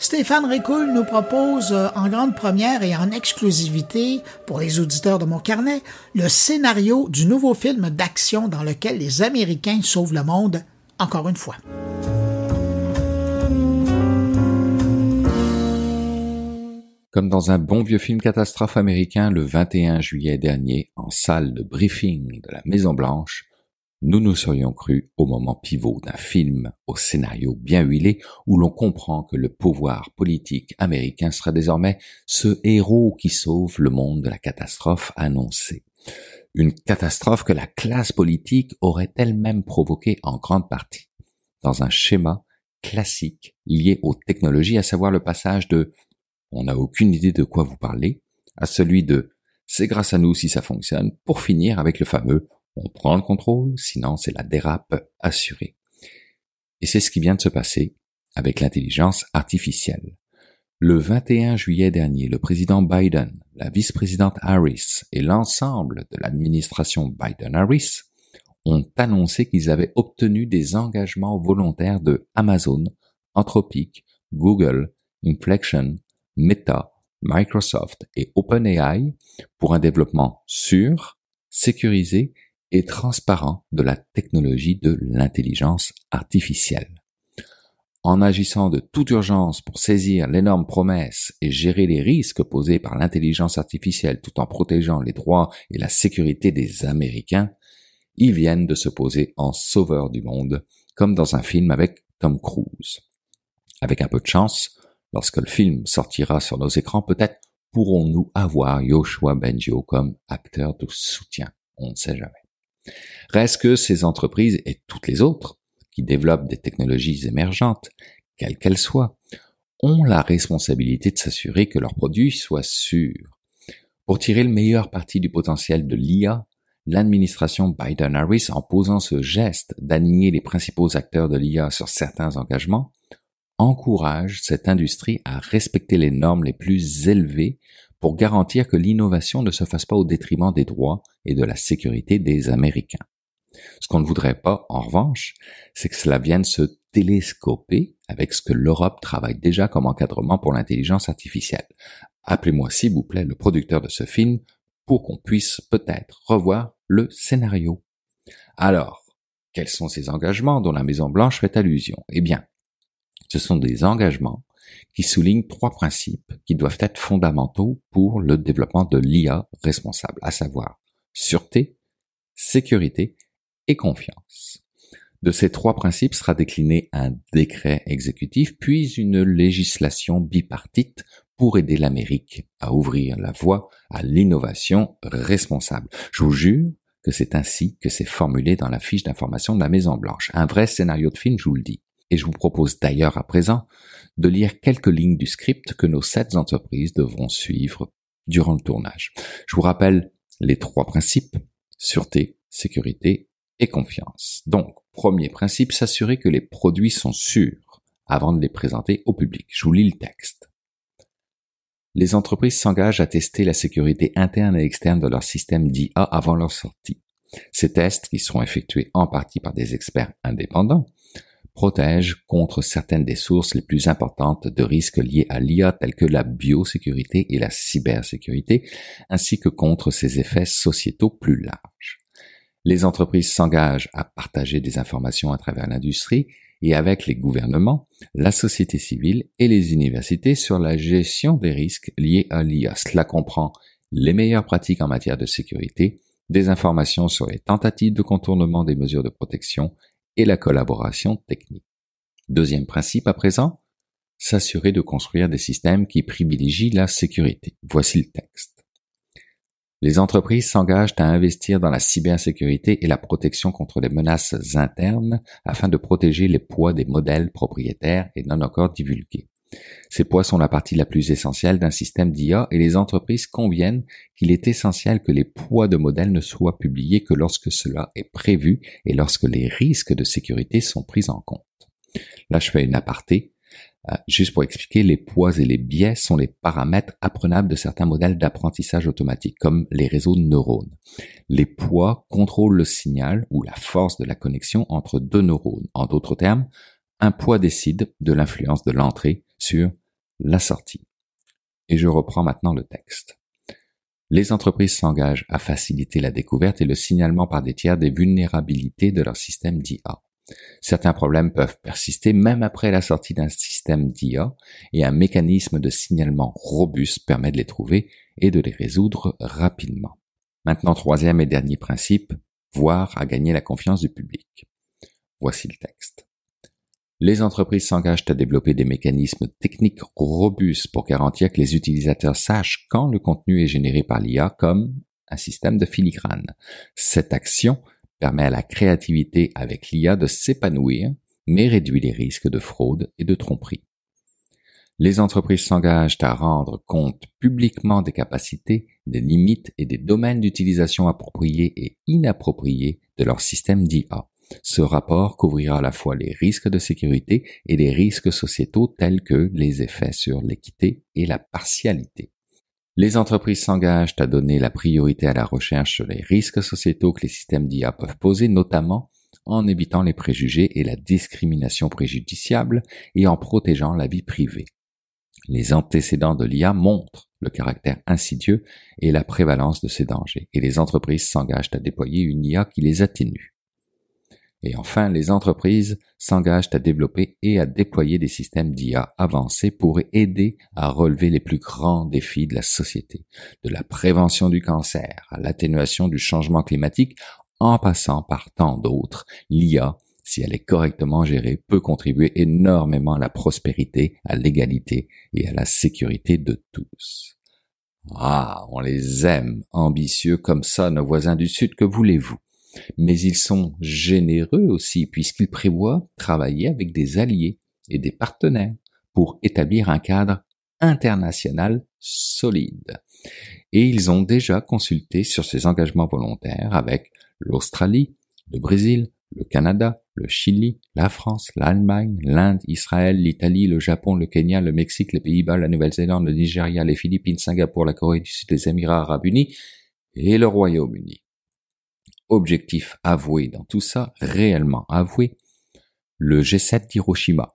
Stéphane Récoul nous propose euh, en grande première et en exclusivité pour les auditeurs de mon carnet le scénario du nouveau film d'action dans lequel les Américains sauvent le monde encore une fois. Comme dans un bon vieux film catastrophe américain le 21 juillet dernier en salle de briefing de la Maison Blanche, nous nous serions crus au moment pivot d'un film au scénario bien huilé où l'on comprend que le pouvoir politique américain sera désormais ce héros qui sauve le monde de la catastrophe annoncée. Une catastrophe que la classe politique aurait elle-même provoquée en grande partie, dans un schéma classique lié aux technologies, à savoir le passage de on n'a aucune idée de quoi vous parlez à celui de c'est grâce à nous si ça fonctionne, pour finir avec le fameux on prend le contrôle, sinon c'est la dérape assurée. Et c'est ce qui vient de se passer avec l'intelligence artificielle. Le 21 juillet dernier, le président Biden, la vice-présidente Harris et l'ensemble de l'administration Biden-Harris ont annoncé qu'ils avaient obtenu des engagements volontaires de Amazon, Anthropic, Google, Inflection, Meta, Microsoft et OpenAI pour un développement sûr, sécurisé et transparent de la technologie de l'intelligence artificielle. En agissant de toute urgence pour saisir l'énorme promesse et gérer les risques posés par l'intelligence artificielle tout en protégeant les droits et la sécurité des Américains, ils viennent de se poser en sauveur du monde, comme dans un film avec Tom Cruise. Avec un peu de chance, lorsque le film sortira sur nos écrans, peut-être pourrons-nous avoir Yoshua Bengio comme acteur de soutien. On ne sait jamais. Reste que ces entreprises et toutes les autres qui développent des technologies émergentes, quelles qu'elles soient, ont la responsabilité de s'assurer que leurs produits soient sûrs. Pour tirer le meilleur parti du potentiel de l'IA, l'administration Biden-Harris, en posant ce geste d'aligner les principaux acteurs de l'IA sur certains engagements, encourage cette industrie à respecter les normes les plus élevées pour garantir que l'innovation ne se fasse pas au détriment des droits et de la sécurité des Américains. Ce qu'on ne voudrait pas, en revanche, c'est que cela vienne se télescoper avec ce que l'Europe travaille déjà comme encadrement pour l'intelligence artificielle. Appelez-moi s'il vous plaît le producteur de ce film pour qu'on puisse peut-être revoir le scénario. Alors, quels sont ces engagements dont la Maison Blanche fait allusion? Eh bien, ce sont des engagements qui soulignent trois principes qui doivent être fondamentaux pour le développement de l'IA responsable, à savoir sûreté, sécurité et confiance. De ces trois principes sera décliné un décret exécutif, puis une législation bipartite pour aider l'Amérique à ouvrir la voie à l'innovation responsable. Je vous jure que c'est ainsi que c'est formulé dans la fiche d'information de la Maison Blanche. Un vrai scénario de film, je vous le dis. Et je vous propose d'ailleurs à présent de lire quelques lignes du script que nos sept entreprises devront suivre durant le tournage. Je vous rappelle les trois principes, sûreté, sécurité et confiance. Donc, premier principe, s'assurer que les produits sont sûrs avant de les présenter au public. Je vous lis le texte. Les entreprises s'engagent à tester la sécurité interne et externe de leur système d'IA avant leur sortie. Ces tests, qui seront effectués en partie par des experts indépendants, protège contre certaines des sources les plus importantes de risques liés à l'IA telles que la biosécurité et la cybersécurité, ainsi que contre ses effets sociétaux plus larges. Les entreprises s'engagent à partager des informations à travers l'industrie et avec les gouvernements, la société civile et les universités sur la gestion des risques liés à l'IA. Cela comprend les meilleures pratiques en matière de sécurité, des informations sur les tentatives de contournement des mesures de protection et la collaboration technique. Deuxième principe à présent, s'assurer de construire des systèmes qui privilégient la sécurité. Voici le texte. Les entreprises s'engagent à investir dans la cybersécurité et la protection contre les menaces internes afin de protéger les poids des modèles propriétaires et non encore divulgués. Ces poids sont la partie la plus essentielle d'un système d'IA et les entreprises conviennent qu'il est essentiel que les poids de modèles ne soient publiés que lorsque cela est prévu et lorsque les risques de sécurité sont pris en compte. Là, je fais une aparté. Euh, juste pour expliquer, les poids et les biais sont les paramètres apprenables de certains modèles d'apprentissage automatique, comme les réseaux de neurones. Les poids contrôlent le signal ou la force de la connexion entre deux neurones. En d'autres termes, un poids décide de l'influence de l'entrée sur la sortie. Et je reprends maintenant le texte. Les entreprises s'engagent à faciliter la découverte et le signalement par des tiers des vulnérabilités de leur système d'IA. Certains problèmes peuvent persister même après la sortie d'un système d'IA et un mécanisme de signalement robuste permet de les trouver et de les résoudre rapidement. Maintenant, troisième et dernier principe, voir à gagner la confiance du public. Voici le texte. Les entreprises s'engagent à développer des mécanismes techniques robustes pour garantir que les utilisateurs sachent quand le contenu est généré par l'IA comme un système de filigrane. Cette action permet à la créativité avec l'IA de s'épanouir, mais réduit les risques de fraude et de tromperie. Les entreprises s'engagent à rendre compte publiquement des capacités, des limites et des domaines d'utilisation appropriés et inappropriés de leur système d'IA. Ce rapport couvrira à la fois les risques de sécurité et les risques sociétaux tels que les effets sur l'équité et la partialité. Les entreprises s'engagent à donner la priorité à la recherche sur les risques sociétaux que les systèmes d'IA peuvent poser, notamment en évitant les préjugés et la discrimination préjudiciable et en protégeant la vie privée. Les antécédents de l'IA montrent le caractère insidieux et la prévalence de ces dangers, et les entreprises s'engagent à déployer une IA qui les atténue. Et enfin, les entreprises s'engagent à développer et à déployer des systèmes d'IA avancés pour aider à relever les plus grands défis de la société, de la prévention du cancer à l'atténuation du changement climatique, en passant par tant d'autres. L'IA, si elle est correctement gérée, peut contribuer énormément à la prospérité, à l'égalité et à la sécurité de tous. Ah, on les aime, ambitieux comme ça, nos voisins du Sud, que voulez-vous? Mais ils sont généreux aussi puisqu'ils prévoient travailler avec des alliés et des partenaires pour établir un cadre international solide. Et ils ont déjà consulté sur ces engagements volontaires avec l'Australie, le Brésil, le Canada, le Chili, la France, l'Allemagne, l'Inde, Israël, l'Italie, le Japon, le Kenya, le Mexique, les Pays-Bas, la Nouvelle-Zélande, le Nigeria, les Philippines, Singapour, la Corée du Sud, les Émirats arabes unis et le Royaume-Uni objectif avoué dans tout ça, réellement avoué, le G7 d'Hiroshima,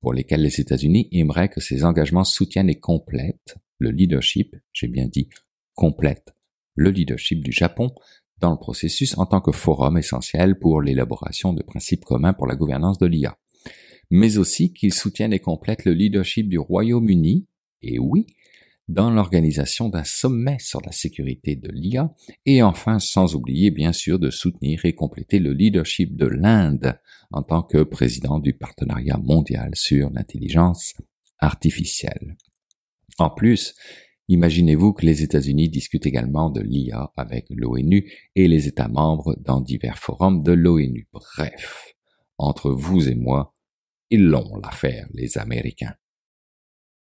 pour lesquels les États-Unis aimeraient que ces engagements soutiennent et complètent le leadership, j'ai bien dit complète, le leadership du Japon dans le processus en tant que forum essentiel pour l'élaboration de principes communs pour la gouvernance de l'IA, mais aussi qu'ils soutiennent et complètent le leadership du Royaume-Uni, et oui, dans l'organisation d'un sommet sur la sécurité de l'IA, et enfin sans oublier bien sûr de soutenir et compléter le leadership de l'Inde en tant que président du partenariat mondial sur l'intelligence artificielle. En plus, imaginez-vous que les États-Unis discutent également de l'IA avec l'ONU et les États membres dans divers forums de l'ONU. Bref, entre vous et moi, ils l'ont l'affaire, les Américains.